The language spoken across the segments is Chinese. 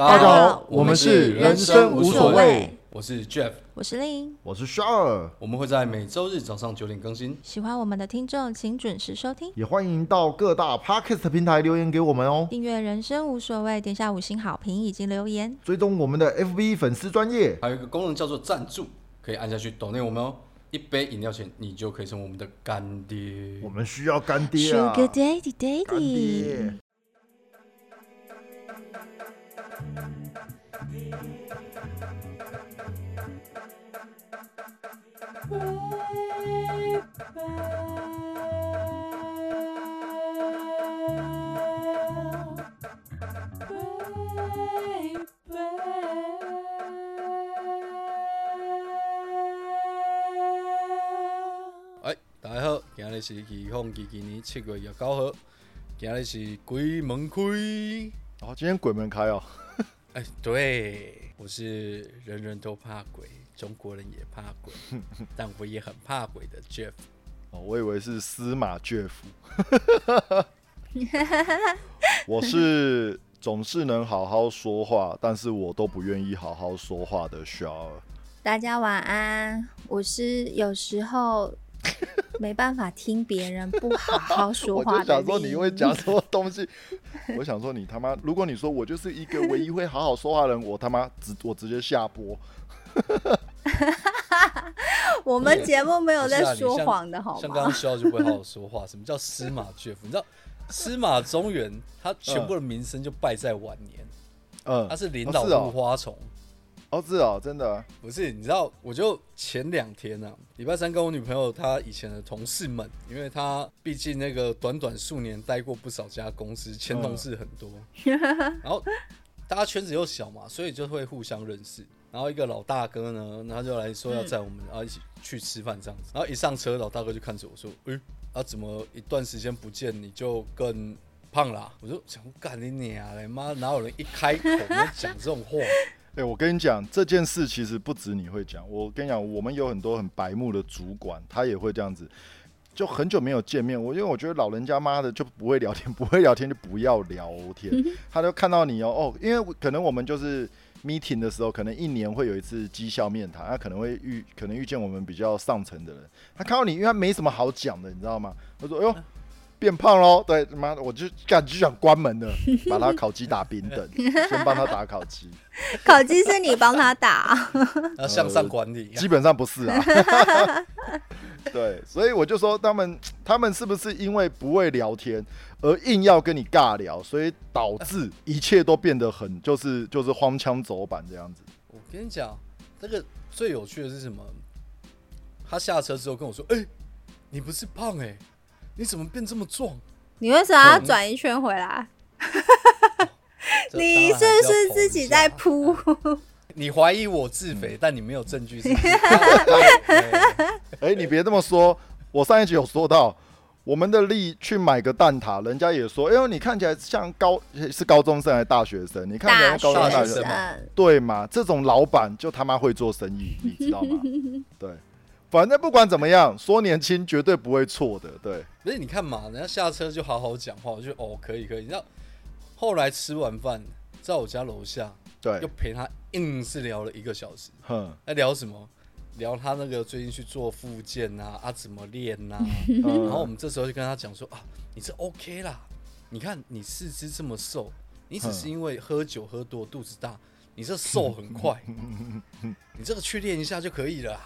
大家好，我们是人生无所谓，我是 Jeff，我是令，我是 Shar，我们会在每周日早上九点更新。喜欢我们的听众，请准时收听，也欢迎到各大 Podcast 平台留言给我们哦。订阅人生无所谓，点下五星好评以及留言，追踪我们的 FB 粉丝专业，还有一个功能叫做赞助，可以按下去抖内我们哦。一杯饮料钱，你就可以成为我们的干爹。我们需要干爹啊，Sugar Daddy 干 Daddy。哎，大家好，今日是二零二二年七月廿九号，今日是鬼门开。哦，今天鬼门开哦，哎，对，我是人人都怕鬼，中国人也怕鬼，但我也很怕鬼的 Jeff。哦，我以为是司马岳父。我是总是能好好说话，但是我都不愿意好好说话的 Shar。大家晚安，我是有时候没办法听别人不好好说 话的就想说你会讲什么东西，我想说你他妈，如果你说我就是一个唯一会好好说话的人，我他妈直我直接下播。我们节目没有在说谎的好像刚刚吗？肖就不会好好说话。什么叫司马岳父？你知道司马中原他全部的名声就败在晚年，嗯，他是领导花丛。哦是哦，真的啊，不是，你知道，我就前两天啊，礼拜三跟我女朋友她以前的同事们，因为她毕竟那个短短数年待过不少家公司，前同事很多，然后大家圈子又小嘛，所以就会互相认识。然后一个老大哥呢，他就来说要载我们，然后一起去吃饭这样子。然后一上车，老大哥就看着我说：“诶、啊怎么一段时间不见你就更胖啦、我就想干你娘嘞，妈哪有人一开口就讲这种话？哎、我跟你讲，这件事其实不止你会讲。我跟你讲，我们有很多很白目的主管，他也会这样子。就很久没有见面，我因为我觉得老人家妈的就不会聊天，不会聊天就不要聊天。他就看到你哦哦，因为可能我们就是 meeting 的时候，可能一年会有一次绩效面谈，他可能会遇可能遇见我们比较上层的人，他看到你，因为他没什么好讲的，你知道吗？他说：“哎呦。”变胖喽，对，他妈的，我就感就想关门了，把他烤鸡打平等，先帮他打烤鸡。烤鸡是你帮他打，要向上管理、啊。基本上不是啊。对，所以我就说他们他们是不是因为不会聊天而硬要跟你尬聊，所以导致一切都变得很就是就是荒腔走板这样子。我跟你讲，这个最有趣的是什么？他下车之后跟我说：“哎、你不是胖哎、你怎么变这么壮你为什么要转一圈回来？？” 这你是不是自己在剖一下？铺？你怀疑我自肥，但你没有证据是不是。哎、你别这么说，我上一集有说到。我们的力去买个蛋挞，人家也说：“哎呦，你看起来像高是高中生还是大学生？你看起来像高中生大学学生对嘛？这种老板就他妈会做生意，你知道吗？对，反正不管怎么样，说年轻绝对不会错的。对，不是你看嘛，人家下车就好好讲话，我就哦可以可以。你知道，后来吃完饭，在我家楼下对又，陪他硬是聊了一个小时。哼，在聊什么？聊他那个最近去做复健啊，啊怎么练呐、嗯然后我们这时候就跟他讲说啊，你这 OK 啦，你看你四肢这么瘦，你只是因为喝酒喝多肚子大，你这瘦很快，你这个去练一下就可以了啦。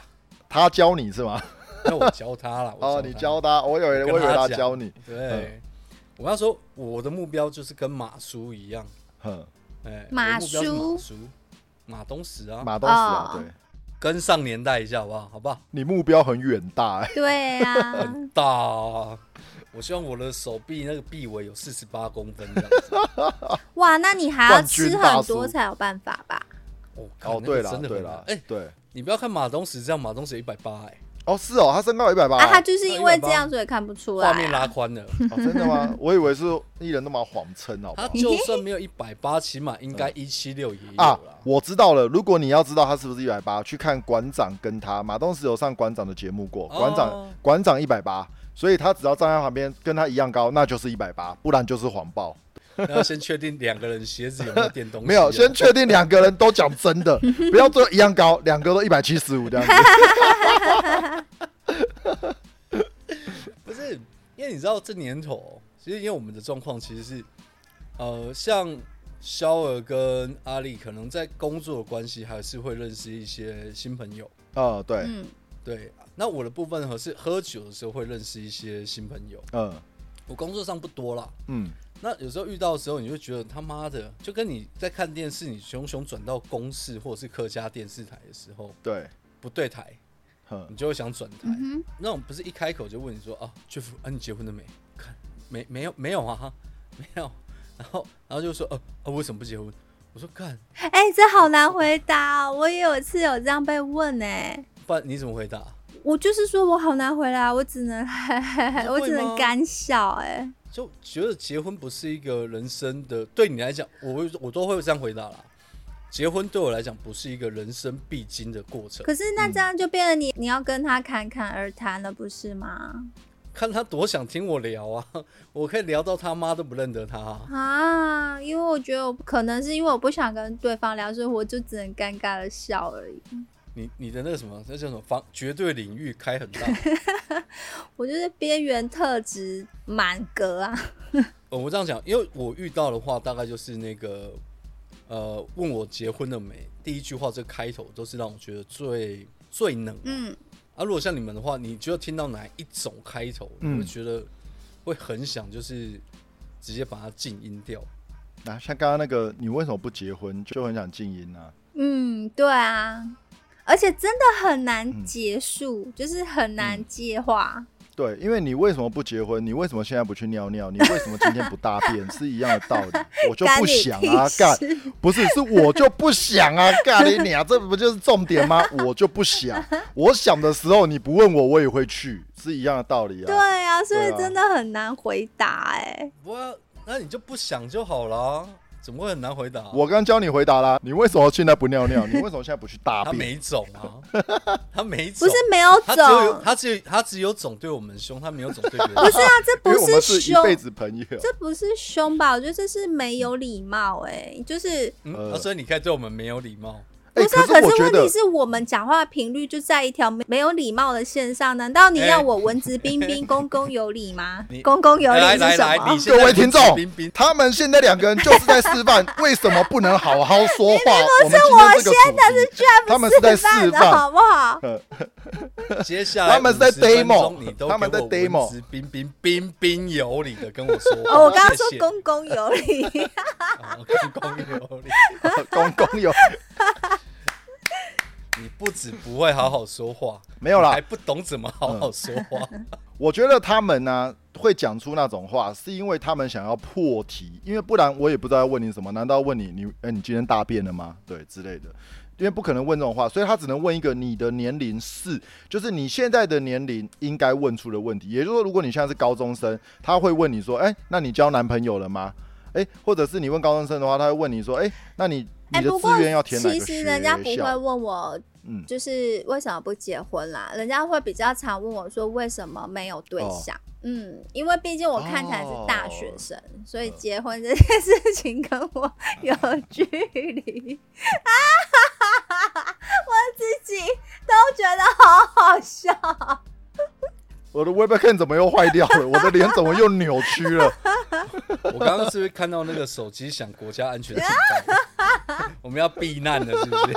他教你是吗？那我教他了，哦，你教他，我以为我以为他教你。对，我跟他说我的目标就是跟马叔一样，哼，哎，马叔马叔，马东石啊，马东石啊，哦对跟上年代一下好不好？好不好？你目标很远大哎。对呀、很大、啊。我希望我的手臂那个臂围有四十八公分这样子。哇，那你还要吃很多才有办法吧？哦，对了，真的对啦，很哎、对，你不要看马东石这样，马东石一百八，哎，哦，是哦，他身高一百八啊，他就是因为这样所以看不出来、画面拉啊。宽了。哦，真的吗？我以为是艺人都蛮谎称，哦？他就算没有一百八，起码应该一七六也有啊。，我知道了。如果你要知道他是不是一百八，去看馆长跟他马东石有上馆长的节目过，哦馆长馆长一百八，所以他只要站在旁边跟他一样高，那就是一百八，不然就是谎报。然后先确定两个人鞋子有没有垫东西啊。没有，先确定两个人都讲真的，不要都一样高，两个都一百七十五这样子。不是，因为你知道这年头，其实因为我们的状况其实是，呃，像肖尔跟阿丽可能在工作的关系，还是会认识一些新朋友。哦，对，嗯，对，那我的部分和是喝酒的时候会认识一些新朋友。嗯我工作上不多啦，嗯，那有时候遇到的时候，你就觉得他妈的，就跟你在看电视，你熊熊转到公视或者是客家电视台的时候对，不对台，你就会想转台。那种不是一开口就问你说啊，Jeff，啊你结婚了没？看没没有没有啊，没有。然后然后就说呃啊为什么不结婚？我说干，哎、这好难回答、哦。我也有一次有这样被问哎、不然你怎么回答？我就是说我好难回答，我只能 我只能干笑哎、就觉得结婚不是一个人生的，对你来讲，我会我都会这样回答啦。结婚对我来讲不是一个人生必经的过程，可是那这样就变得你、你要跟他侃侃而谈了，不是吗？看他多想听我聊啊，我可以聊到他妈都不认得他、啊。啊，因为我觉得我可能是因为我不想跟对方聊，所以我就只能尴尬的笑而已。你你的那个什么，那叫什么方绝对领域开很大。我就是边缘特质满格啊。呃 我这样讲，因为我遇到的话，大概就是那个呃，问我结婚了没，第一句话这开头都是让我觉得最最冷。嗯，啊，如果像你们的话，你就要听到哪一种开头，你嗯会觉得会很想就是直接把它静音掉。那、像刚刚那个，你为什么不结婚？就很想静音啊。嗯，对啊，而且真的很难嗯结束，就是很难接话。对，因为你为什么不结婚？你为什么现在不去尿尿？你为什么今天不大便？是一样的道理。我就不想啊，干不是，是我就不想啊，干你啊，这不就是重点吗？我就不想，我想的时候你不问我，我也会去，是一样的道理啊对啊。啊，所以真的很难回答哎、不过那你就不想就好了，怎么会很难回答？我刚教你回答啦，你为什么现在不尿尿？你为什么现在不去大便他便？没种啊，他没种，不是没有他只有，他只有他只有种对我们凶，他没有种对别人。不是啊，这不凶，是一辈子朋友。这不是凶吧？我觉得这是没有礼貌哎、就是嗯，所以你可以对我们没有礼貌。哎、不是啊？可是我觉得可是问题，是我们讲话的频率就在一条没没有礼貌的线上，难道你哎要我文质彬彬、公公有礼吗 你？公公有礼是什么？各位听众他们现在两个人就是在示范为什么不能好好说话。不是我今天这个主题，他们是在示范的。好不好？接下来他们是在50分 demo，你都他们在 demo 文质彬彬、彬彬有礼的跟我说话。哦，我刚刚说公公有礼，哦公公有礼，公公有你不止不会好好说话，没有啦还不懂怎么好好说话。我觉得他们呢会讲出那种话，是因为他们想要破题，因为不然我也不知道要问你什么。难道问你你哎、你今天大便了吗？对之类的，因为不可能问这种话，所以他只能问一个你的年龄是，就是你现在的年龄应该问出的问题。也就是说，如果你现在是高中生，他会问你说，哎、那你交男朋友了吗？哎、或者是你问高中生的话，他会问你说，哎、那你你哎，的不过志愿要填哪其个学实人家不会？问我，嗯，就是为什么不结婚啦？人家会比较常问我说为什么没有对哦象。嗯，因为毕竟我看起来是大学哦生，所以结婚这件事情跟我有距离。我自己都觉得好好笑。我的 Webcam 怎么又坏掉了？我的脸怎么又扭曲了？我刚刚是不是看到那个手机响国家安全警报？我们要避难了，是不是？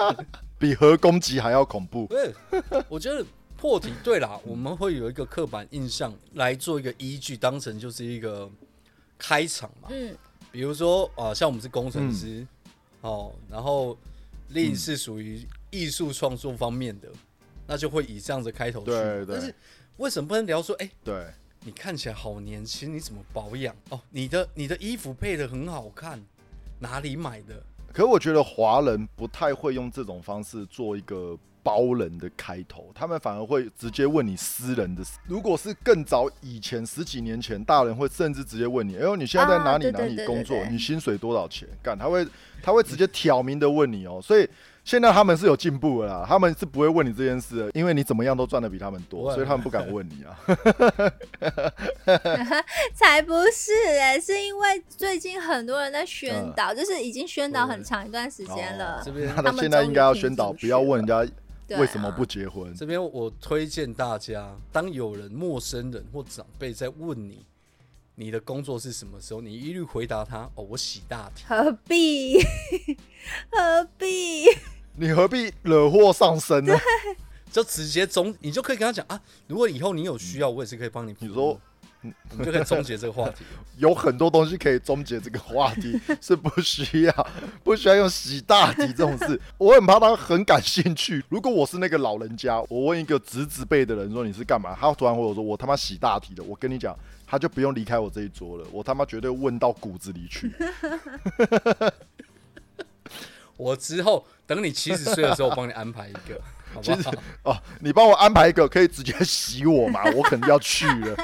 比核攻击还要恐怖。对，我觉得破题对啦，我们会有一个刻板印象来做一个依据，当成就是一个开场嘛。嗯，比如说啊、像我们是工程师、哦，然后另嗯是属于艺术创作方面的，那就会以这样子开头去。对对但是为什么不能聊说，哎、对，你看起来好年轻，你怎么保养？哦，你的你的衣服配的很好看，哪里买的？可我觉得华人不太会用这种方式做一个包人的开头，他们反而会直接问你私人的事。如果是更早以前十几年前，大人会甚至直接问你：“哎呦，你现在在哪里哪里工作？你薪水多少钱？”干，他会他会直接挑明的问你哦。所以现在他们是有进步的啦，他们是不会问你这件事的，因为你怎么样都赚的比他们多，所以他们不敢问你啊。才不是哎、是因为最近很多人在宣导，就是已经宣导很长一段时间了。这边那他现在应该要宣导，不要问人家为什么不结婚。这边我推荐大家，当有人、陌生人或长辈在问你你的工作是什么时候，你一律回答他：“哦，我洗大体。何必？何必？你何必惹祸上身呢？”就直接终，你就可以跟他讲啊，如果以后你有需要，我也是可以帮你。你说我们就可以终结这个话题。有很多东西可以终结这个话题，是不需要不需要用洗大体这种事。我很怕他很感兴趣。如果我是那个老人家，我问一个侄子辈的人说你是干嘛，他突然回我说我他妈洗大体的，我跟你讲，他就不用离开我这一桌了，我他妈绝对问到骨子里去。我之后等你七十岁的时候，我帮你安排一个，好不其实好？哦，你帮我安排一个可以直接洗我嘛？我肯定要去了，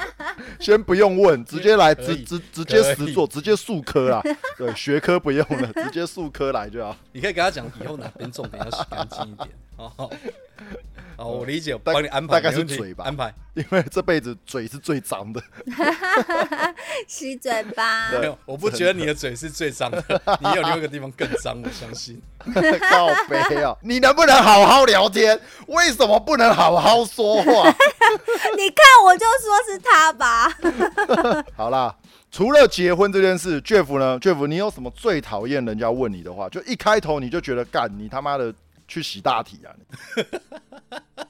先不用问，直接来，直直直接实做，直接数科啊。对，学科不用了，直接数科来就好。你可以跟他讲，以后哪边重点要洗干净一点。哦，哦，我理解，我帮你安排，大概是嘴吧安排。因为这辈子嘴是最脏的。洗嘴巴。没有，我不觉得你的嘴是最脏的，你有另外一个地方更脏，我相信。靠背啊！你能不能好好聊天？为什么不能好好说话？你看，我就说是他吧。好啦，除了结婚这件事，Jeff 呢？Jeff，你有什么最讨厌人家问你的话？就一开头你就觉得干你他妈的去洗大体啊！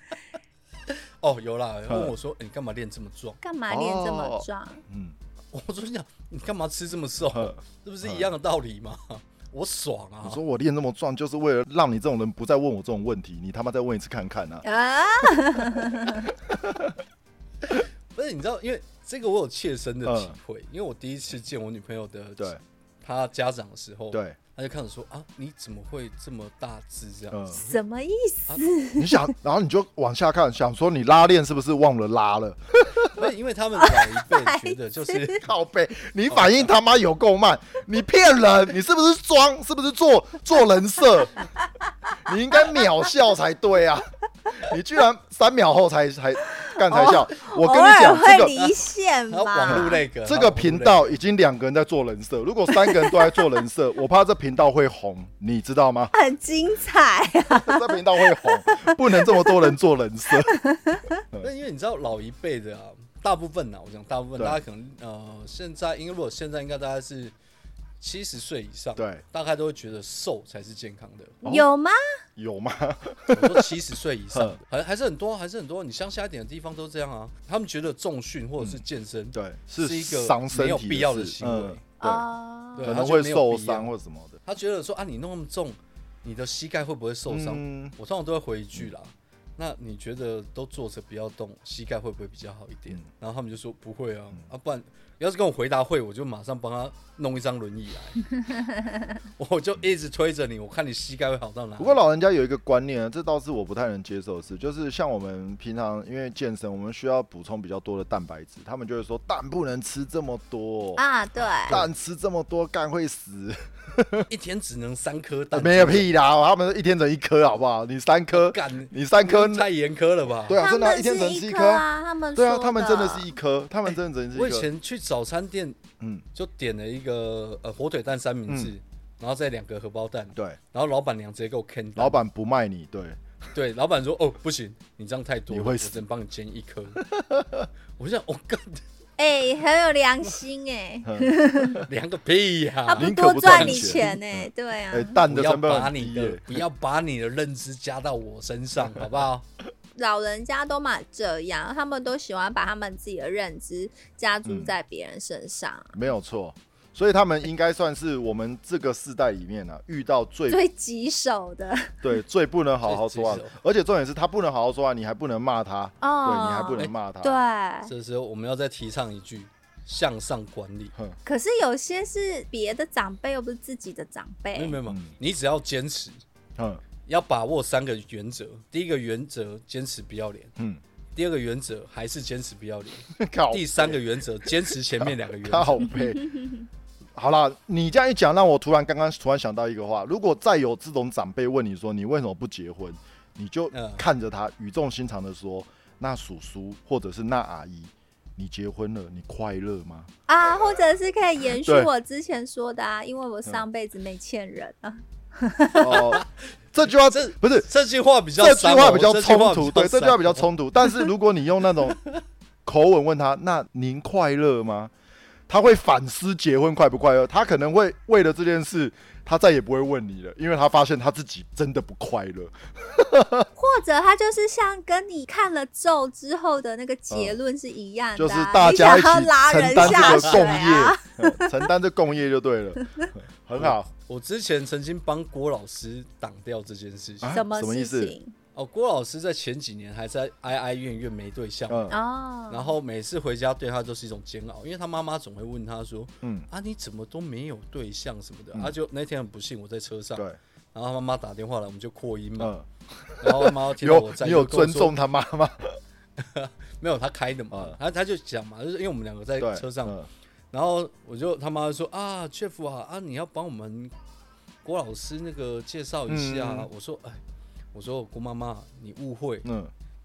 哦，有啦，问我说、欸你干嘛练这么壮？干嘛练这么壮？嗯，我说你讲，你干嘛吃这么瘦？这不是一样的道理吗？我爽啊！你说我练那么壮，就是为了让你这种人不再问我这种问题。你他妈再问一次看看啊！啊，不是，你知道，因为这个我有切身的体会，因为我第一次见我女朋友的嗯对她家长的时候，，对，她就看着说啊，你怎么会这么大只这样嗯子？什么意思？你想，然后你就往下看，想说你拉链是不是忘了拉了？不是，因为他们老一辈觉得就是 靠背，你反应他妈有够慢，你骗人，你是不是装？是不是做做人设？你应该秒笑才对啊！你居然三秒后才才 干才笑，我跟你讲，这个会离线还有网络。那个这个频道已经两个人在做人设，如果三个人都在做人设，我怕这频道会红，你知道吗？很精彩啊！这频道会红，不能这么多人做人设。那因为你知道老一辈的啊，大部分啊，我讲大部分，大家可能呃，现在因为如果现在应该大家是七十岁以上，对，大概都会觉得瘦才是健康的。哦有吗？有吗？我说七十岁以上嗯，还还是很多，还是很多。你乡下一点的地方都这样啊，他们觉得重训或者是健身，对，是一个伤身体没有必要的行为嗯对，能会受伤或什么的。他觉得说啊，你弄那么重，你的膝盖会不会受伤？嗯我通常都会回一句啦。那你觉得都坐着不要动，膝盖会不会比较好一点？嗯然后他们就说不会啊，啊不然要是跟我回答会，我就马上帮他弄一张轮椅来，我就一直推着你，我看你膝盖会好到哪。不过老人家有一个观念啊，这倒是我不太能接受的事，就是像我们平常因为健身，我们需要补充比较多的蛋白质，他们就会说蛋不能吃这么多，啊，对，蛋吃这么多干会死。一天只能三颗蛋，没有屁啦，他们一天整一颗好不好？你三颗，干，你三颗，太严苛了吧？对啊，真的啊、一天整是一吃一颗。啊，他们对啊，他们真的是一颗，他们真的整是我以一颗。前去早餐店嗯，就点了一个呃火腿蛋三明治，嗯然后再两个荷包蛋，对，然后老板娘直接给我 can 老板不卖你，对，对老板说哦不行，你这样太多你会死只能帮你煎一颗。我就想我干哎，很有良心哎，良个屁呀、他不多赚你钱钱呢？对啊不要的成本把你的。不要把你的认知加到我身上，好不好？老人家都嘛这样，他们都喜欢把他们自己的认知加注嗯在别人身上，没有错，所以他们应该算是我们这个世代里面啊，遇到最最棘手的。对最不能好好说话。的，而且重点是他不能好好说话，你还不能骂他，哦，对你还不能骂他。对，这时候我们要再提倡一句向上管理。可是有些是别的长辈，又不是自己的长辈。没有没。有嗯，你只要坚持，嗯要把握三个原则。第一个原则，坚持不要脸；嗯，第二个原则，还是坚持不要脸；靠第三个原则，坚持前面两个原则。好啦，你这样一讲，让我突然刚刚突然想到一个话：如果再有这种长辈问你说你为什么不结婚，你就嗯看着他语重心长的说：“那叔叔或者是那阿姨，你结婚了，你快乐吗啊，或者是可以延续我之前说的啊，因为我上辈子没欠人啊。？”哦，这句话 这不是这句话比较这句话比较冲突，对，这句话比较冲突。但是如果你用那种口吻问他，那您快乐吗？他会反思结婚快不快乐，他可能会为了这件事，他再也不会问你了，因为他发现他自己真的不快乐。或者他就是像跟你看了咒之后的那个结论是一样的、啊嗯就是大家要拉人承担这下水个共啊。业，嗯承担这共业就对了，很好。我之前曾经帮郭老师挡掉这件事情。啊什么什么意思？哦，郭老师在前几年还在哀哀怨怨没对象，嗯。哦，然后每次回家对他都是一种煎熬，因为他妈妈总会问他说嗯，：“啊，你怎么都没有对象什么的？”嗯。他就那天很不幸，我在车上，对，然后他妈妈打电话来，我们就扩音嘛，嗯，然后他妈妈听到我在，你有尊重他妈妈？没有他开的嘛。嗯，他他就讲嘛，就是因为我们两个在对，车上，嗯。然后我就他妈就说啊，Jeff 啊啊，你要帮我们郭老师那个介绍一下。嗯。我说哎，我说姑妈妈，你误会，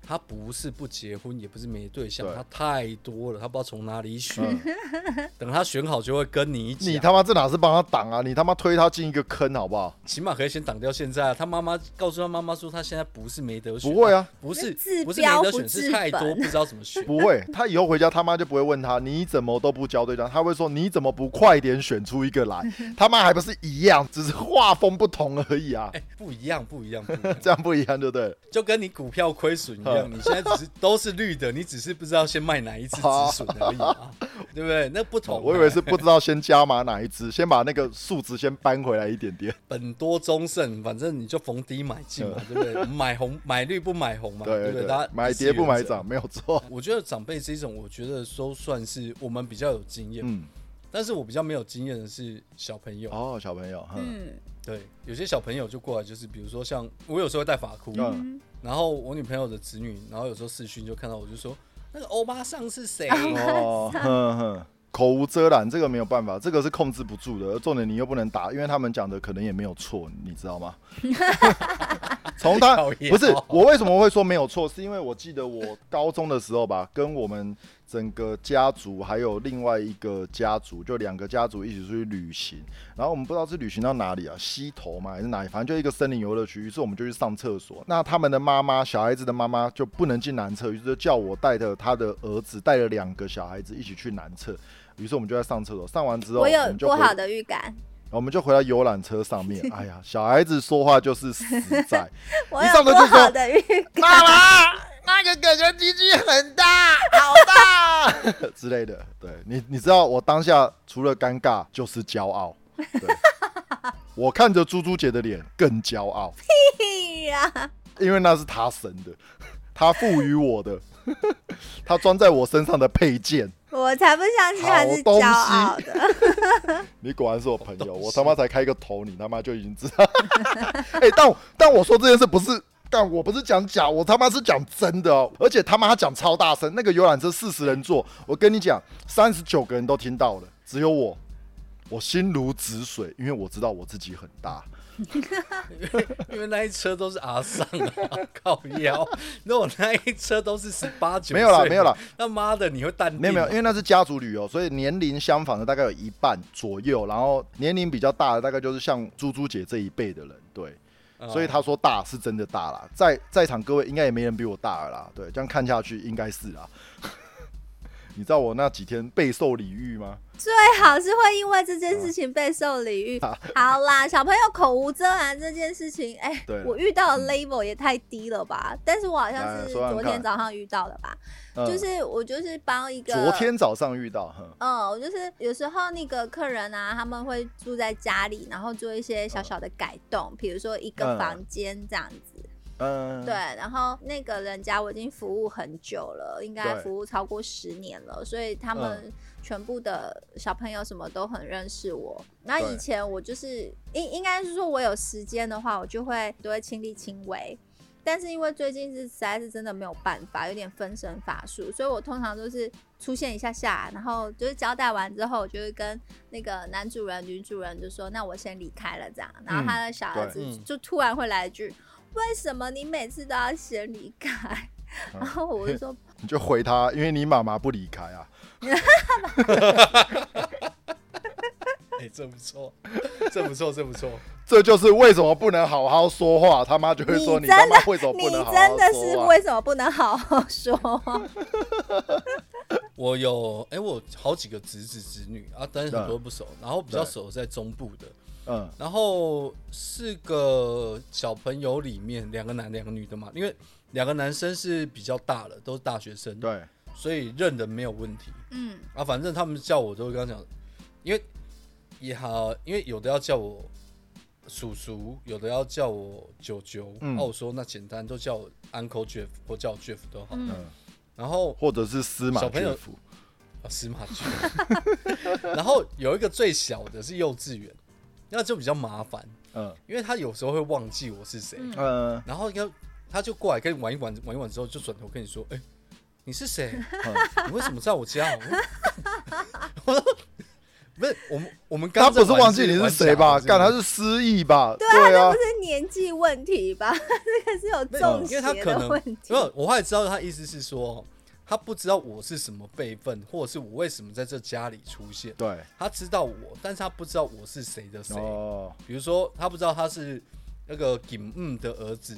他不是不结婚，也不是没对象，对他太多了，他不知道从哪里选。嗯，等他选好就会跟你讲，你他妈这哪是帮他挡啊？你他妈推他进一个坑好不好？起码可以先挡掉现在啊。他妈妈告诉他妈妈说，他现在不是没得选，不会啊，不是治不是没得选，治是太多本不知道怎么选。不会，他以后回家他妈就不会问他你怎么都不交对象，他会说你怎么不快点选出一个来？他妈还不是一样，只是画风不同而已啊，哎、不一样，不一样，不一样，这样不一样就对了。就跟你股票亏损一样，你现在只是都是绿的，你只是不知道先卖哪一只止损而已啊，对不对？那不同、哦我以为是不知道先加码哪一只，先把那个数值先搬回来一点点。本多中胜，反正你就逢低买进嘛，对不对？买红买绿不买红嘛，对不对？买跌不买涨，。没有错。我觉得长辈这一种，我觉得都算是我们比较有经验，嗯，但是我比较没有经验的是小朋友。哦，小朋友，嗯嗯对，有些小朋友就过来，就是比如说像我有时候会带发箍，嗯嗯，然后我女朋友的子女，然后有时候视讯就看到我就说那个欧巴桑是谁？哦，哼哼，口无遮拦，这个没有办法，这个是控制不住的。而重点你又不能打，因为他们讲的可能也没有错，你知道吗？从他不是哦我为什么会说没有错，是因为我记得我高中的时候吧，跟我们整个家族还有另外一个家族，就两个家族一起出去旅行，然后我们不知道是旅行到哪里啊，溪头嘛还是哪里，反正就一个森林游乐区，于是我们就去上厕所。那他们的妈妈，小孩子的妈妈就不能进男厕，于是就叫我带着他的儿子，带了两个小孩子一起去男厕。于是我们就在上厕所，上完之后，我有不好的预感，我们就回到游览车上面。哎呀，小孩子说话就是实在。一上车就说好的预感。妈妈，那个哥哥鸡鸡很大，好大之类的。对你，你知道我当下除了尴尬就是骄傲。对，我看着猪猪姐的脸更骄傲，屁呀！因为那是他生的，他赋予我的，他装在我身上的配件。我才不相信他是骄傲的。你果然是我朋友，我他妈才开个头，你他妈就已经知道。哎、但但我说这件事不是，但我不是讲假，我他妈是讲真的哦。而且他妈他讲超大声，那个游览车四十人坐，我跟你讲，三十九个人都听到了，只有我，我心如止水，因为我知道我自己很大。因为那一车都是阿桑啊，靠腰。那我那一车都是十八九，没有啦，没有啦，，那妈的你会淡定？没有没有，因为那是家族旅游，所以年龄相仿的大概有一半左右，然后年龄比较大的大概就是像猪猪姐这一辈的人，对。嗯所以他说大是真的大啦，在在场各位应该也没人比我大了啦，对，这样看下去应该是啦。你知道我那几天备受礼遇吗？最好是会因为这件事情备受礼遇。好啦，小朋友口无遮拦这件事情，哎、对我遇到的 level 也太低了吧？但是我好像是昨天早上遇到的吧，嗯、就是我就是帮一个昨天早上遇到，嗯，我就是有时候那个客人啊，他们会住在家里，然后做一些小小的改动，比如说一个嗯房间这样子。嗯，对，然后那个人家我已经服务很久了，应该服务超过十年了，所以他们全部的小朋友什么都很认识我。那以前我就是应应该是说我有时间的话，我就会都会亲力亲为。但是因为最近是实在是真的没有办法，有点分身乏术，所以我通常都是出现一下下，然后就是交代完之后，我就会跟那个男主人、女主人就说：“那我先离开了。”这样，然后他的小儿子就突然会来一句：“为什么你每次都要先离开？”然后我就说 你就回他，因为你妈妈不离开啊。哎、这不错，这不错，这不错。这就是为什么不能好好说话，他妈就会说你你他妈真的为什么：“不你能好好真的是？为什么不能好好说话 我有哎、我有好几个侄子侄女啊，但是很多都不熟，然后比较熟的在中部的，嗯然后四个小朋友里面两个男两个女的嘛，因为两个男生是比较大了，都是大学生，对，所以认人没有问题？”嗯，啊。反正他们叫我都会跟他讲，因为也好，因为有的要叫我叔叔，有的要叫我舅舅，嗯那、我说那简单都叫我 Uncle Jeff 或叫我 Jeff 都好。嗯嗯，然后或者是司马小朋友啊，司马懿。然后有一个最小的是幼稚园，那就比较麻烦，嗯因为他有时候会忘记我是谁，嗯嗯然后他他就过来跟你玩一玩，玩一玩之后就转头跟你说：“哎、你是谁？嗯，你为什么在我家？”我说：“ 不是我们我们他刚不是忘记你是谁吧？干，他是是失忆吧？对啊，不，是年纪问题吧？这个是有中因为他邪可能的问题。没有，我后来知道他意思是说，他不知道我是什么辈分，或者是我为什么在这家里出现。对，他知道我，但是他不知道我是谁的谁。哦，比如说，他不知道他是那个景嗯的儿子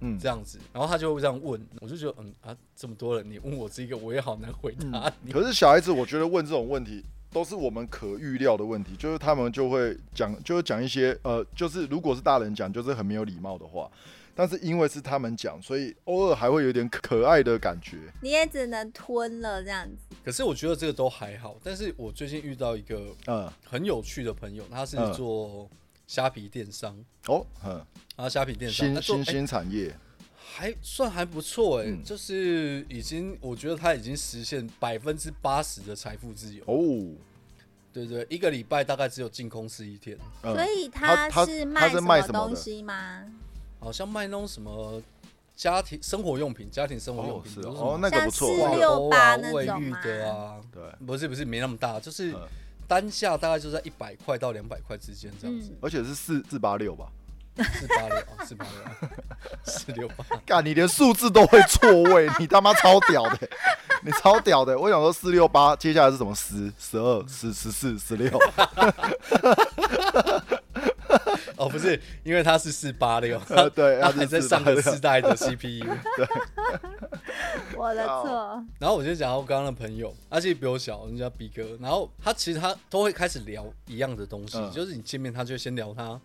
嗯这，样子，然后他就会这样问，我就觉得嗯啊，这么多人，你问我这个，我也好难回答你。可是小孩子，我觉得问这种问题都是我们可预料的问题，就是他们就会讲，就是讲一些呃，就是如果是大人讲，就是很没有礼貌的话，但是因为是他们讲，所以偶尔还会有点可爱的感觉。你也只能吞了这样子。可是我觉得这个都还好，但是我最近遇到一个嗯，很有趣的朋友，他是嗯做虾皮电商，哦，嗯，啊虾皮电商，新新兴产业，还算还不错哎、嗯。就是已经我觉得他已经实现百分之八十的财富自由。哦，对对，一个礼拜大概只有进公司一天，嗯。所以他他是他是什么东卖什么的？西吗？好像卖那种什么家庭生活用品、家庭生活用品，哦那个不错四六八那卫浴吗？的啊，对，不是不是没那么大，就是嗯单价大概就在一百块到两百块之间这样子嗯，而且是四四八六吧？四八六啊，四八六，四六八，干，你连数字都会错位，你他妈超屌的，你超屌的。我想说四六八，接下来是什么十、十二、十、十四、十六？哦不是，因为他是四八六，呃对它它是还在上个486世代的 CPU。对我的哦错。然后我就讲到我刚刚的朋友，他其实比我小，人家 B 哥。然后他其实他都会开始聊一样的东西，嗯就是你见面他就先聊他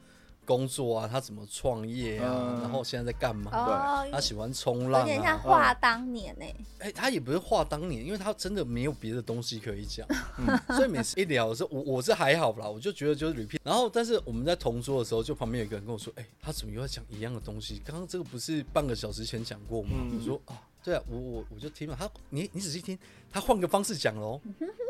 工作啊，他怎么创业啊，嗯然后现在在干嘛，哦，他喜欢冲浪有点像啊。话当年呢、哎、他也不是话当年，因为他真的没有别的东西可以讲，嗯所以每次一聊的时候，我我是还好啦，我就觉得就是 repeat。然后，但是我们在同桌的时候，就旁边有一个人跟我说：“哎、他怎么又在讲一样的东西？刚刚这个不是半个小时前讲过吗？”嗯我说：“啊，对啊，我我我就听了他，你你仔细听，他换个方式讲喽。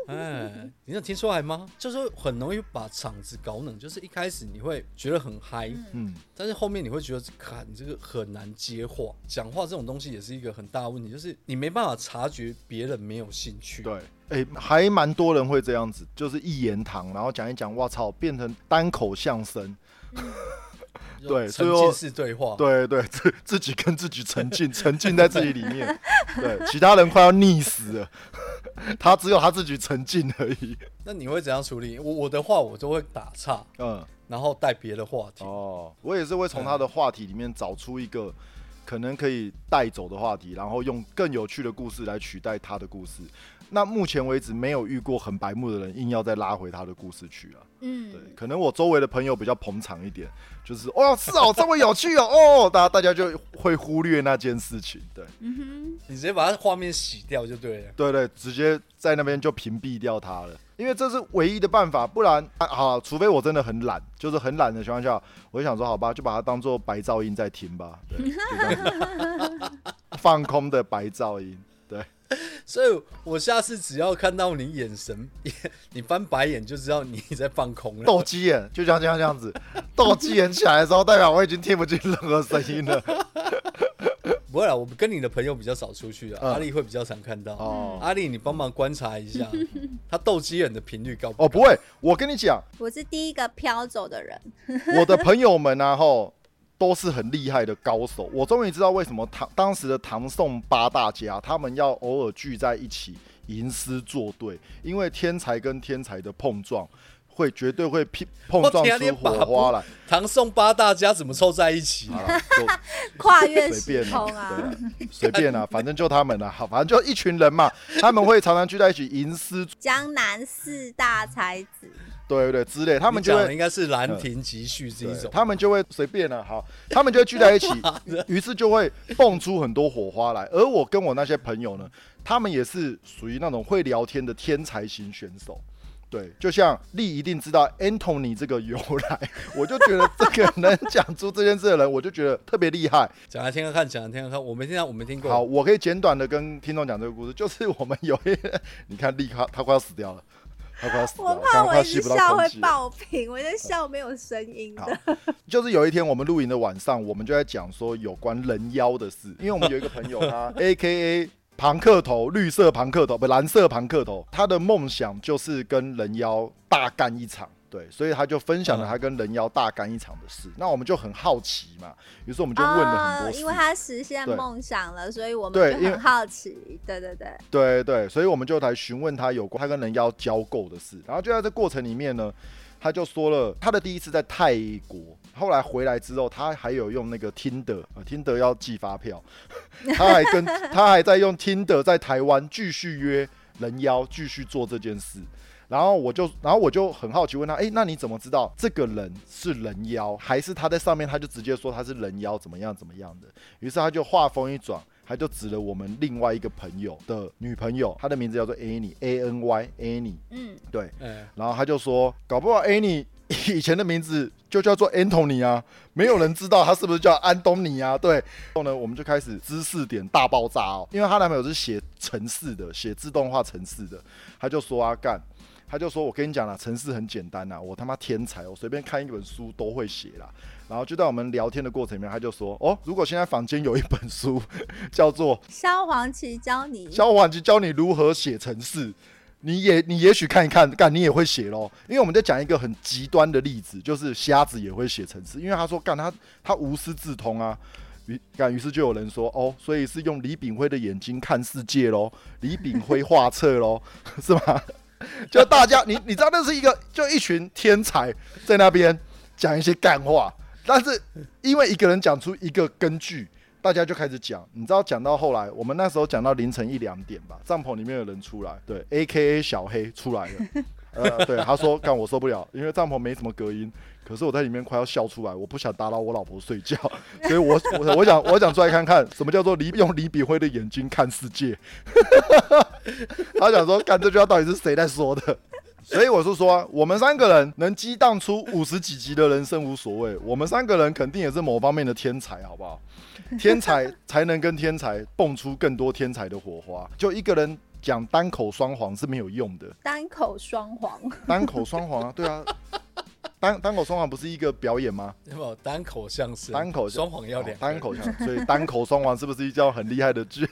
哎，你有听出来吗？就是很容易把场子搞冷，就是一开始你会觉得很嗨，嗯，但是后面你会觉得，看你这个很难接话，讲话这种东西也是一个很大的问题，就是你没办法察觉别人没有兴趣。对，哎、还蛮多人会这样子，就是一言堂，然后讲一讲，哇操，变成单口相声。就 对所以说沉浸式对话。对对，自自己跟自己沉浸，沉浸在自己里面。对，其他人快要溺死了，他只有他自己沉浸而已。那你会怎样处理？我我的话我就会打岔，嗯，然后带别的话题。哦，我也是会从他的话题里面找出一个可能可以带走的话题，然后用更有趣的故事来取代他的故事。那目前为止没有遇过很白目的人，硬要再拉回他的故事去啊。嗯对，，可能我周围的朋友比较捧场一点，就是哦是哦这么有趣哦哦，大家大家就会忽略那件事情。对嗯你直接把它画面洗掉就对了。对对，直接在那边就屏蔽掉它了，因为这是唯一的办法，不然啊好，除非我真的很懒，就是很懒的情况下，我就想说好吧，就把它当做白噪音在听吧，对，就这样 放空的白噪音。对，所以我下次只要看到你眼神，你翻白眼就知道你在放空了。斗鸡眼就像这样这样子，斗鸡眼起来的时候，代表我已经听不进任何声音了。不会啦，我们跟你的朋友比较少出去啊，嗯阿丽会比较常看到。哦阿丽，你帮忙观察一下，他斗鸡眼的频率高不高？哦，不会，我跟你讲，我是第一个飘走的人，我的朋友们啊，吼，都是很厉害的高手。我终于知道为什么唐当时的唐宋八大家他们要偶尔聚在一起吟诗作对，因为天才跟天才的碰撞。会绝对会碰碰撞出火花来，唐宋八大家怎么凑在一起？好了，就 跨越随时便空，啊！对啊，随便啊，反正就他们啊，好，反正就一群人嘛，他们会常常聚在一起吟诗，江南四大才子，对对对之类，他们就会讲的应该是《兰亭集序》这一种。他们就会随便了，好，他们就会聚在一起，于是就会蹦出很多火花来。而我跟我那些朋友呢，他们也是属于那种会聊天的天才型选手。对，就像丽一定知道 Anthony 这个由来，我就觉得这个能讲出这件事的人，我就觉得特别厉害。讲来听看看，讲来听看看，我没听到，我没听过。好，我可以简短的跟听众讲这个故事，就是我们有一，你看丽他他快要死掉了，我怕我一笑会。爆屏，我在笑没有声音好的。就是有一天我们露营的晚上，我们就在讲说有关人妖的事，因为我们有一个朋友，他 A K A 庞克头，绿色庞克头不蓝色庞克头，他的梦想就是跟人妖大干一场。对，所以他就分享了他跟人妖大干一场的事。那我们就很好奇嘛，于是我们就问了很多。哦因为他实现梦想了，所以我们就很好奇。对对对，对对，所以我们就来询问他有关他跟人妖交媾的事。然后就在这过程里面呢，他就说了他的第一次在泰国，后来回来之后，他还有用那个听的，呃，听的要寄发票，他还跟 他还在用听的在台湾继续约人妖，继续做这件事。然后我就，然后我就很好奇问他，哎，那你怎么知道这个人是人妖，还是他在上面他就直接说他是人妖，怎么样怎么样的？于是他就话锋一转，他就指了我们另外一个朋友的女朋友，她的名字叫做 Annie，A N Y Annie，嗯，对，哎，然后他就说，搞不好 Annie 以前的名字就叫做 Anthony 啊，没有人知道他是不是叫安东尼啊？对，然后呢，我们就开始知识点大爆炸哦，因为她男朋友是写城市的，写自动化城市的，他就说啊干。他就说：“我跟你讲啦，城市很简单啦，我他妈天才，我随便看一本书都会写啦。”然后就在我们聊天的过程里面，他就说：“哦，如果现在房间有一本书 叫做萧煌奇教你《萧煌奇教你如何写城市》，你也你也许看一看，干你也会写咯。因为我们在讲一个很极端的例子，就是瞎子也会写程式，因为他说干他他无师自通啊。于干于是就有人说哦，所以是用李炳辉的眼睛看世界喽，李炳辉画册喽，是吗？就大家，你你知道那是一个，就一群天才在那边讲一些干话，但是因为一个人讲出一个根据，大家就开始讲。你知道讲到后来，我们那时候讲到凌晨一两点吧，帐篷里面有人出来，对，A K A 小黑出来了。呃，对，他说干我受不了，因为帐篷没什么隔音，可是我在里面快要笑出来，我不想打扰我老婆睡觉，所以我我我想我想出来看看什么叫做李用李炳辉的眼睛看世界。他想说，看这句话到底是谁在说的？所以我是说，我们三个人能激荡出五十几集的人生无所谓，我们三个人肯定也是某方面的天才，好不好？天才 才能跟天才蹦出更多天才的火花。就一个人讲单口双簧是没有用的，单口双簧，单口双簧啊，对啊，单单口双簧不是一个表演吗？有没有单口相声？单口双簧要哦两个单口相声，所以单口双簧是不是一叫很厉害的剧？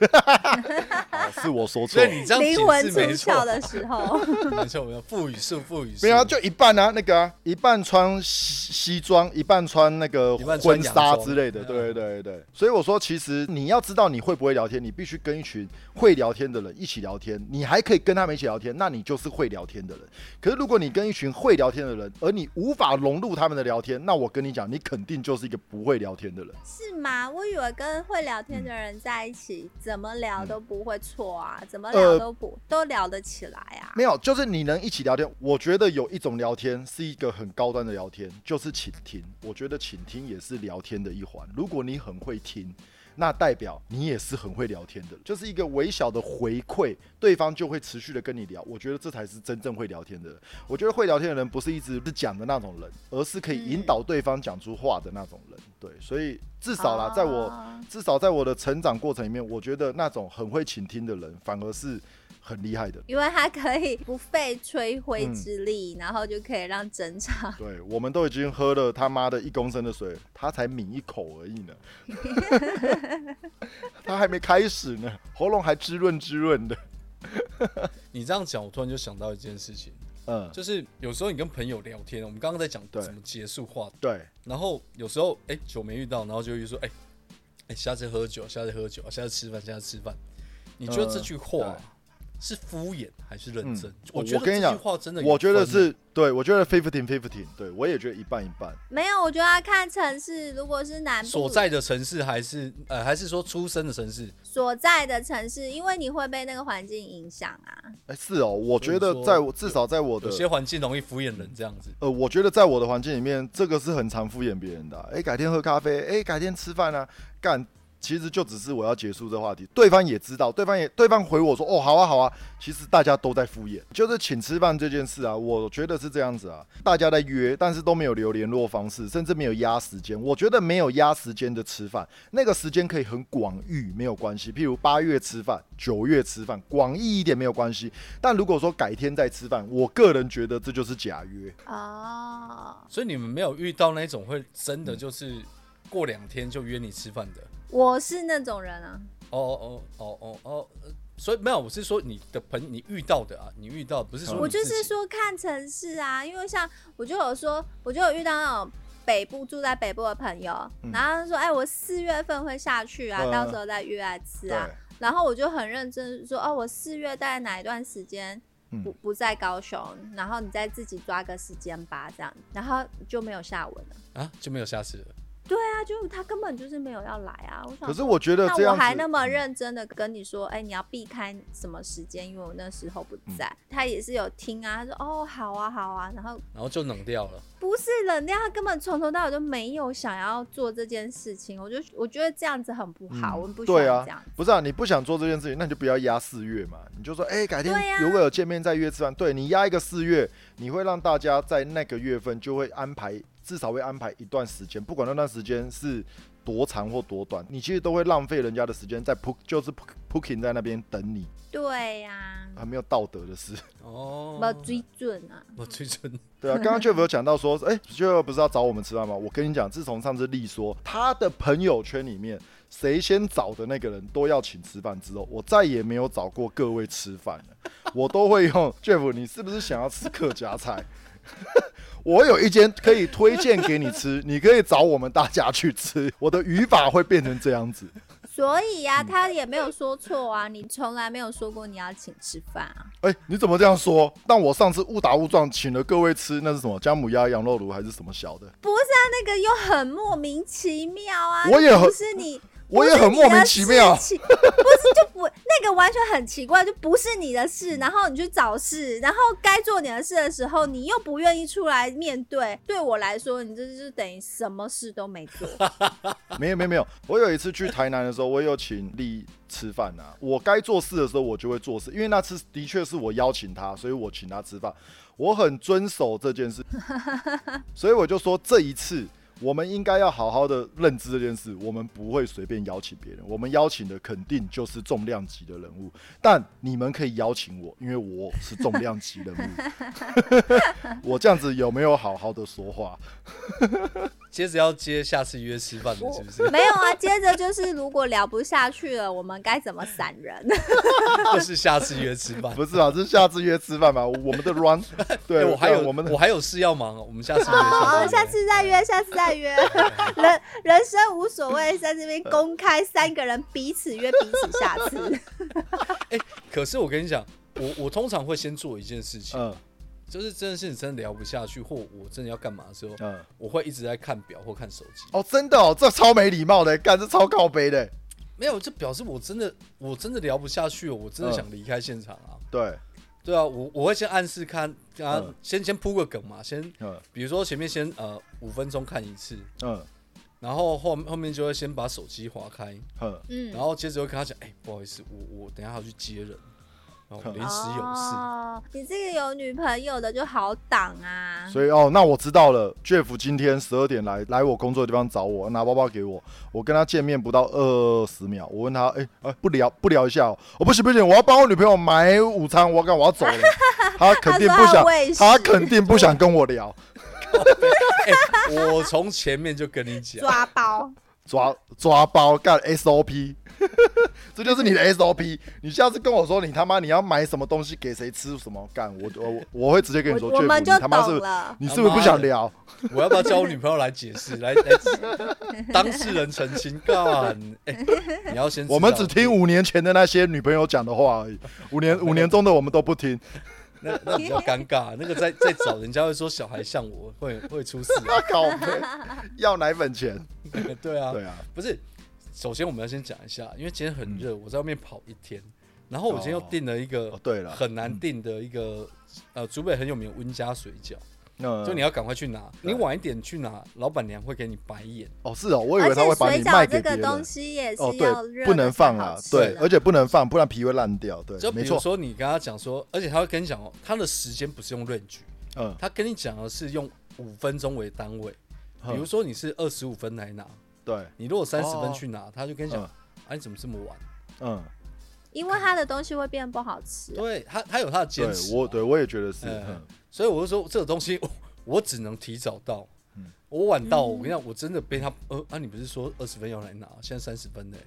好 是我说错所了以。你这样解灵魂出释没错窍，的时候，没错没错，副语数副语数。没有啊，就一半啊，那个啊，一半穿西西装，一半穿那个一半穿婚纱之类的，嗯对对对。所以我说，其实你要知道你会不会聊天，你必须跟一群会聊天的人一起聊天，你还可以跟他们一起聊天，那你就是会聊天的人。可是如果你跟一群会聊天的人，而你无法融入他们的聊天，那我跟你讲，你肯定就是一个不会聊天的人。是吗？我以为跟会聊天的人在一起，怎么聊都不会错啊，怎么呃聊都不、都聊得起来啊。没有，就是你能一起聊天。我觉得有一种聊天是一个很高端的聊天，就是倾听。我觉得倾听也是聊天的一环。如果你很会听，那代表你也是很会聊天的，就是一个微小的回馈，对方就会持续的跟你聊。我觉得这才是真正会聊天的人。我觉得会聊天的人不是一直是讲的那种人，而是可以引导对方讲出话的那种人。对，所以至少啦，在我哦至少在我的成长过程里面，我觉得那种很会倾听的人，反而是很厉害的。因为他可以不费吹灰嗯之力，然后就可以让整场 对，我们都已经喝了他妈的一公升的水，他才抿一口而已呢。他还没开始呢，喉咙还滋润滋润的。你这样讲，我突然就想到一件事情，嗯，就是有时候你跟朋友聊天，我们刚刚在讲对怎么结束话题，对，然后有时候哎酒没遇到，然后就会说哎哎下次喝酒，下次喝酒，下次吃饭，下次吃饭。你觉得这句话呃是敷衍还是认真？嗯我觉得我跟你讲这句话真的我觉得是对，我觉得 fifteen fifteen，对我也觉得一半一半。没有，我觉得要看城市，如果是南部所在的城市，还是呃还是说出生的城市？所在的城市，因为你会被那个环境影响啊。哎，是哦，我觉得在我至少在我的有些环境容易敷衍人，这样子。呃，我觉得在我的环境里面，这个是很常敷衍别人的啊。哎、改天喝咖啡，哎、改天吃饭啊，干，其实就只是我要结束这话题，对方也知道，对方也对方回我说，哦，好啊，好啊。其实大家都在敷衍，就是请吃饭这件事啊，我觉得是这样子啊，大家在约，但是都没有留联络方式，甚至没有压时间。我觉得没有压时间的吃饭，那个时间可以很广域，没有关系。譬如八月吃饭，九月吃饭，广义一点没有关系。但如果说改天再吃饭，我个人觉得这就是假约。啊，所以你们没有遇到那种会真的就是过两天就约你吃饭的？我是那种人啊。哦哦哦哦哦，哦所以没有，我是说你的朋你遇到的啊，你遇到不是说嗯我就是说看城市啊，因为像我就有说，我就有遇到那种北部住在北部的朋友，嗯然后他说，哎，我四月份会下去啊，嗯到时候再约来吃啊。，然后我就很认真说，哦，我四月大概哪一段时间嗯不不在高雄，然后你再自己抓个时间吧，这样，然后就没有下文了。啊就没有下次了。对啊，就他根本就是没有要来啊。我想，可是我觉得那我这样我，还那么认真的跟你说，哎、你要避开什么时间，因为我那时候不在。嗯他也是有听啊，他说哦，好啊，好啊，然后然后就冷掉了。不是冷掉，他根本从头到尾就没有想要做这件事情。我就我觉得这样子很不好，嗯我们不喜欢对啊这样子。不是啊，你不想做这件事情，那你就不要压四月嘛。你就说，哎、改天如果有见面再约吃饭。对你压一个四月，你会让大家在那个月份就会安排，至少会安排一段时间，不管那段时间是多长或多短，你其实都会浪费人家的时间在扑就是扑扑 g 在那边等你，对呀、还没有道德的事。哦，没追准啊。我最准。对啊，刚刚 Jeff 有讲到说，哎、Jeff 不是要找我们吃饭吗？我跟你讲，自从上次丽说他的朋友圈里面谁先找的那个人都要请吃饭之后，我再也没有找过各位吃饭了，我都会用 Jeff，你是不是想要吃客家菜？我有一间可以推荐给你吃，你可以找我们大家去吃。我的语法会变成这样子。所以呀、嗯他也没有说错啊，你从来没有说过你要请吃饭啊。哎、你怎么这样说？但我上次误打误撞请了各位吃，那是什么姜母鸭、羊肉炉还是什么小的？不是啊，那个又很莫名其妙啊！我也很不是你，我也很莫名其妙不是就不那个完全很奇怪，就不是你的事，然后你去找事，然后该做你的事的时候，你又不愿意出来面对。对我来说，你这就是等于什么事都没做。没有没有没有，我有一次去台南的时候，我有请丽吃饭啊。我该做事的时候，我就会做事，因为那次的确是我邀请他，所以我请他吃饭，我很遵守这件事，所以我就说这一次。我们应该要好好的认知这件事，我们不会随便邀请别人，我们邀请的肯定就是重量级的人物。但你们可以邀请我，因为我是重量级人物。我这样子有没有好好的说话？接着要接下次约吃饭的，是不是？没有啊，接着就是如果聊不下去了，我们该怎么散人？就是下次约吃饭。不是啊，这是下次约吃饭吧。我们的 run，对，哎我还有我们我还有事要忙，我们下次约。好，下次再约，下次再约。人人生无所谓，在这边公开三个人彼此约彼此下次。哎可是我跟你讲，我我通常会先做一件事情，嗯就是真的是你真的聊不下去，或我真的要干嘛的时候，嗯，我会一直在看表或看手机。哦，真的哦，这超没礼貌的，干这超靠背的。没有，这表示我真的我真的聊不下去了，我真的嗯。想离开现场啊。对，对啊，我我会先暗示看，啊，嗯。先先铺个梗嘛，先嗯。比如说前面先呃五分钟看一次，嗯。然后后后面就会先把手机划开，嗯，嗯，然后接着会跟他讲，哎、不好意思，我我等一下还要去接人，临时有事。哦，你这个有女朋友的就好挡啊。所以哦，那我知道了。Jeff 今天十二点来来我工作的地方找我，拿包包给我。我跟他见面不到二十秒，我问他，哎、哎、不聊不聊一下哦？哦，不行不行，我要帮我女朋友买午餐，我要干我要走了。他肯定不他他想他肯定不想跟我聊。我从前面就跟你讲，抓包，抓抓包干 SOP，这就是你的 SOP。你下次跟我说你他妈你要买什么东西给谁吃什么干，我我我会直接跟你说，我我们就你他妈是懂了。你是不是不想聊？我要不要叫我女朋友来解释，来来当事人澄清？干，哎、你要先，我们只听五年前的那些女朋友讲的话而已，五年 五年中的我们都不听。那那比较尴尬，那个在在找人家会说小孩像我，会会出事。啊 靠背，要奶粉钱。对啊，对啊，不是，首先我们要先讲一下，因为今天很热，我在外面跑一天，然后我今天又订了一个嗯哦对了，很难订的一个呃，竹北很有名的温家水饺，嗯就你要赶快去拿，你晚一点去拿，老板娘会给你白眼。哦是哦，我以为他会把你卖饺这个给别人。东西也是哦，要对，不能放啊，对，而且不能放，不然皮会烂掉。对就，比，如说你跟他讲说，而且他会跟你讲哦，他的时间不是用 range，嗯，他跟你讲的是用五分钟为单位。比如嗯说你是二十五分来拿，对，你如果三十哦分去拿，他就跟你讲，嗯。啊你怎么这么晚？嗯，因为他的东西会变不好吃。对他，他有他的坚对持嘛。我对我也觉得是，嗯嗯，所以我就说这个东西我我只能提早到，嗯。我晚到，我跟你讲，我真的被他呃啊，你不是说二十分要来拿，现在三十分嘞，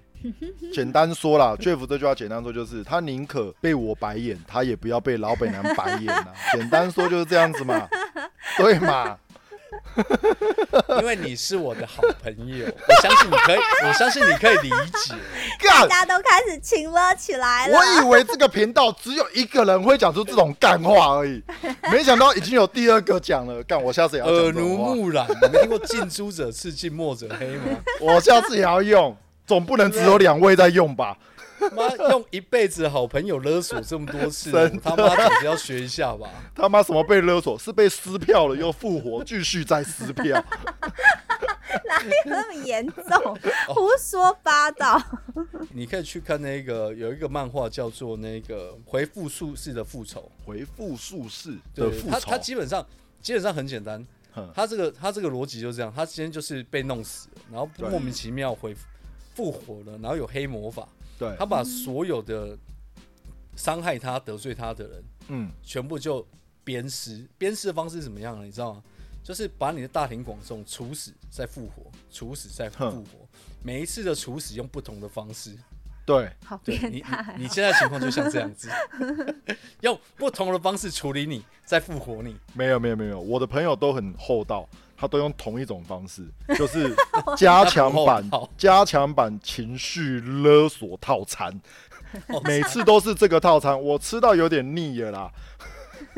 简单说啦，Jeff 这句话简单说就是，他宁可被我白眼，他也不要被老北男白眼啊。简单说就是这样子嘛，对嘛？因为你是我的好朋友，我相信你可以，我相信你可以理解。大！家都开始亲了起来了。我以为这个频道只有一个人会讲出这种干话而已，没想到已经有第二个讲了。干，我下次也要耳濡目染，你没听过近朱者赤，近墨者黑吗？我下次也要用，总不能只有两位在用吧？妈用一辈子好朋友勒索这么多次，我他妈总是要学一下吧？他妈什么被勒索？是被撕票了又复活，继续再撕票。哪有那么严重？胡说八道。你可以去看那个有一个漫画叫做那个回复术士的复仇，回复术士的复仇他他基本上基本上很简单，他这个他这个逻辑就是这样，他今天就是被弄死了，然后莫名其妙回复活了，然后有黑魔法，对他，把所有的伤害他、得罪他的人，嗯，全部就鞭尸。鞭尸的方式是怎么样呢？你知道吗？就是把你的大庭广众处死再复活，处死再复活，每一次的处死用不同的方式。对，好变态、哦你，你现在情况就像这样子，用不同的方式处理你，再复活你。没有没有没有，我的朋友都很厚道，他都用同一种方式，就是加强版 加强版情绪勒索套餐，哦每次都是这个套餐，我吃到有点腻了啦。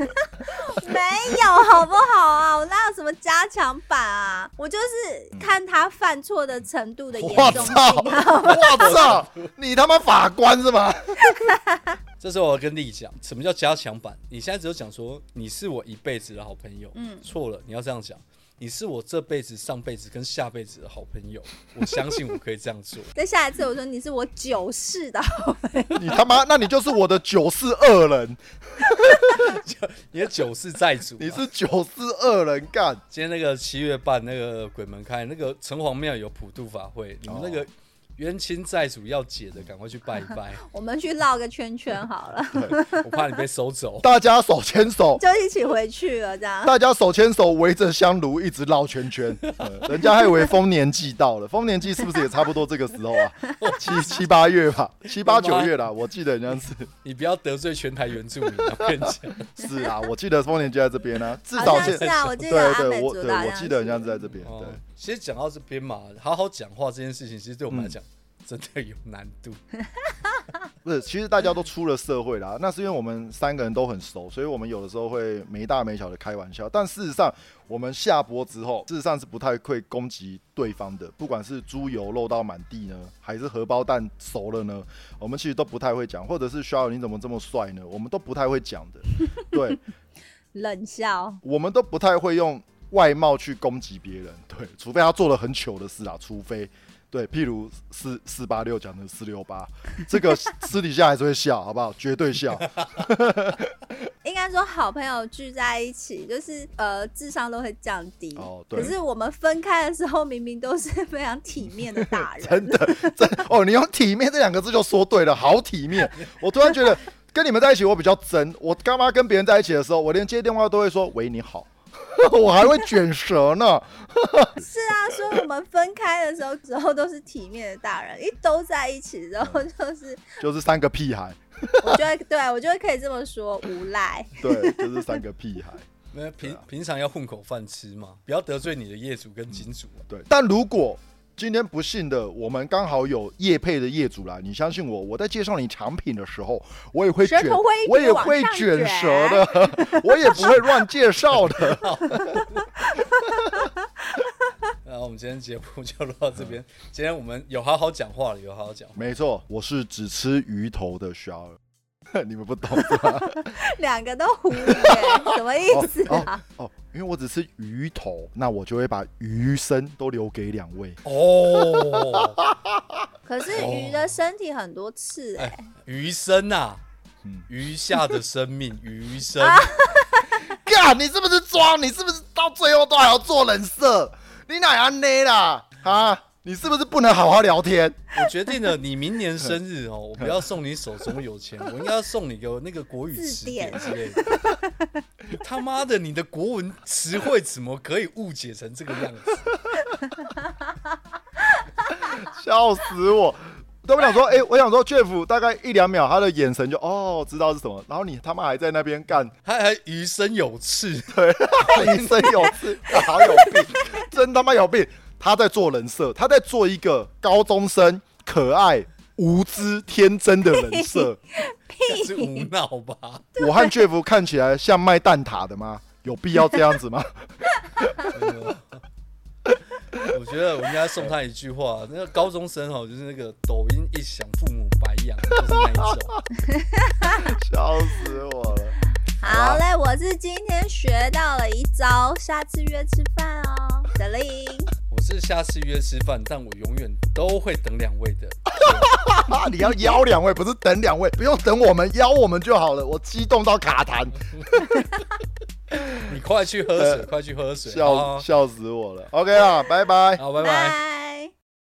没有好不好啊？我哪有什么加强版啊？我就是看他犯错的程度的严我重性操！啊。我操！你他妈法官是吗？这时候我要跟丽讲，什么叫加强版？你现在只有讲说你是我一辈子的好朋友，嗯错了，你要这样讲，你是我这辈子、上辈子跟下辈子的好朋友，我相信我可以这样做。再下一次我说你是我九世的好朋友，你他妈，那你就是我的九世恶人，你的九世债主啊、你是九世恶人干。今天那个七月半那个鬼门开，那个城隍庙有普渡法会，你们那个冤亲债主要解的，赶快去拜一拜，我们去绕个圈圈好了，我怕你被收走。大家手牵手，就一起回去了这样。大家手牵手围着香炉一直绕圈圈，呃 人家还以为丰年祭到了，丰年祭是不是也差不多这个时候啊？七七八月吧，七八九月啦，我记得好像是你不要得罪全台原住民啊，我跟你讲。是啊，我记得丰年祭在这边呢，至少现像是啊，我记对对，我对我记得好像是是在这边，哦对。，其实讲到这边嘛，好好讲话这件事情，其实对我们来讲、真的有难度。不是，其实大家都出了社会啦，那是因为我们三个人都很熟，所以我们有的时候会没大没小的开玩笑。但事实上，我们下播之后，事实上是不太会攻击对方的，不管是猪油漏到满地呢，还是荷包蛋熟了呢，我们其实都不太会讲，或者是肖尔你怎么这么帅呢，我们都不太会讲的。对，冷笑。我们都不太会用外貌去攻击别人，对，除非他做了很糗的事啊，除非。对，譬如四四八六讲的四六八，这个私底下还是会笑，好不好？绝对笑。应该说好朋友聚在一起，就是呃智商都会降低。哦对可是我们分开的时候，明明都是非常体面的大人。真的，真哦，你用体面这两个字就说对了，好体面。我突然觉得跟你们在一起我比较真。我干妈跟别人在一起的时候，我连接电话都会说“喂，你好”，我还会卷舌呢。是啊，所以我们分开的时候，之后都是体面的大人；一都在一起之后，就是 就是三个屁孩。我觉得，对我觉得可以这么说，无赖。对，就是三个屁孩。那平平常要混口饭吃嘛，不要得罪你的业主跟金主。对，但如果今天不幸的我们刚好有业配的业主来，你相信我，我在介绍你产品的时候，我也会卷，我也会卷舌的，我也不会乱介绍的。那我们今天节目就录到这边。今天我们有好好讲话了，有好好讲。没错，我是只吃鱼头的小儿。你们不懂，两个都糊耶，什么意思啊？哦，因为我只吃鱼头，那我就会把鱼身都留给两位。哦，可是鱼的身体很多刺哎，鱼身呐，鱼下的生命，鱼身。干，你是不是装？你是不是到最后都还要做人设？你哪样捏啦？啊？你是不是不能好好聊天？我决定了，你明年生日哦，我不要送你手中有钱，我应该要送你个那个国语词典之类的。他妈的，你的国文词汇怎么可以误解成这个样子？笑死我！都不想说，哎，我想说，Jeff 大概一两秒，他的眼神就哦，知道是什么。然后你他妈还在那边干，他还余生有刺，对，余生有刺，好有病，真他妈有病。他在做人设，他在做一个高中生可爱、无知、天真的人设，是无脑吧？我和 Jeff 看起来像卖蛋挞的吗？有必要这样子吗？我觉得我应该送他一句话：那个高中生哦，就是那个抖音一响，父母白养，就是那一种。笑死我了！好嘞，我是今天学到了一招，下次约吃饭哦，德令。我是下次约吃饭，但我永远都会等两位的。你要邀两位，不是等两位，不用等我们，邀我们就好了。我激动到卡痰。你快去喝水，快去喝水，笑笑死我了。OK 啊，拜拜，好，拜拜。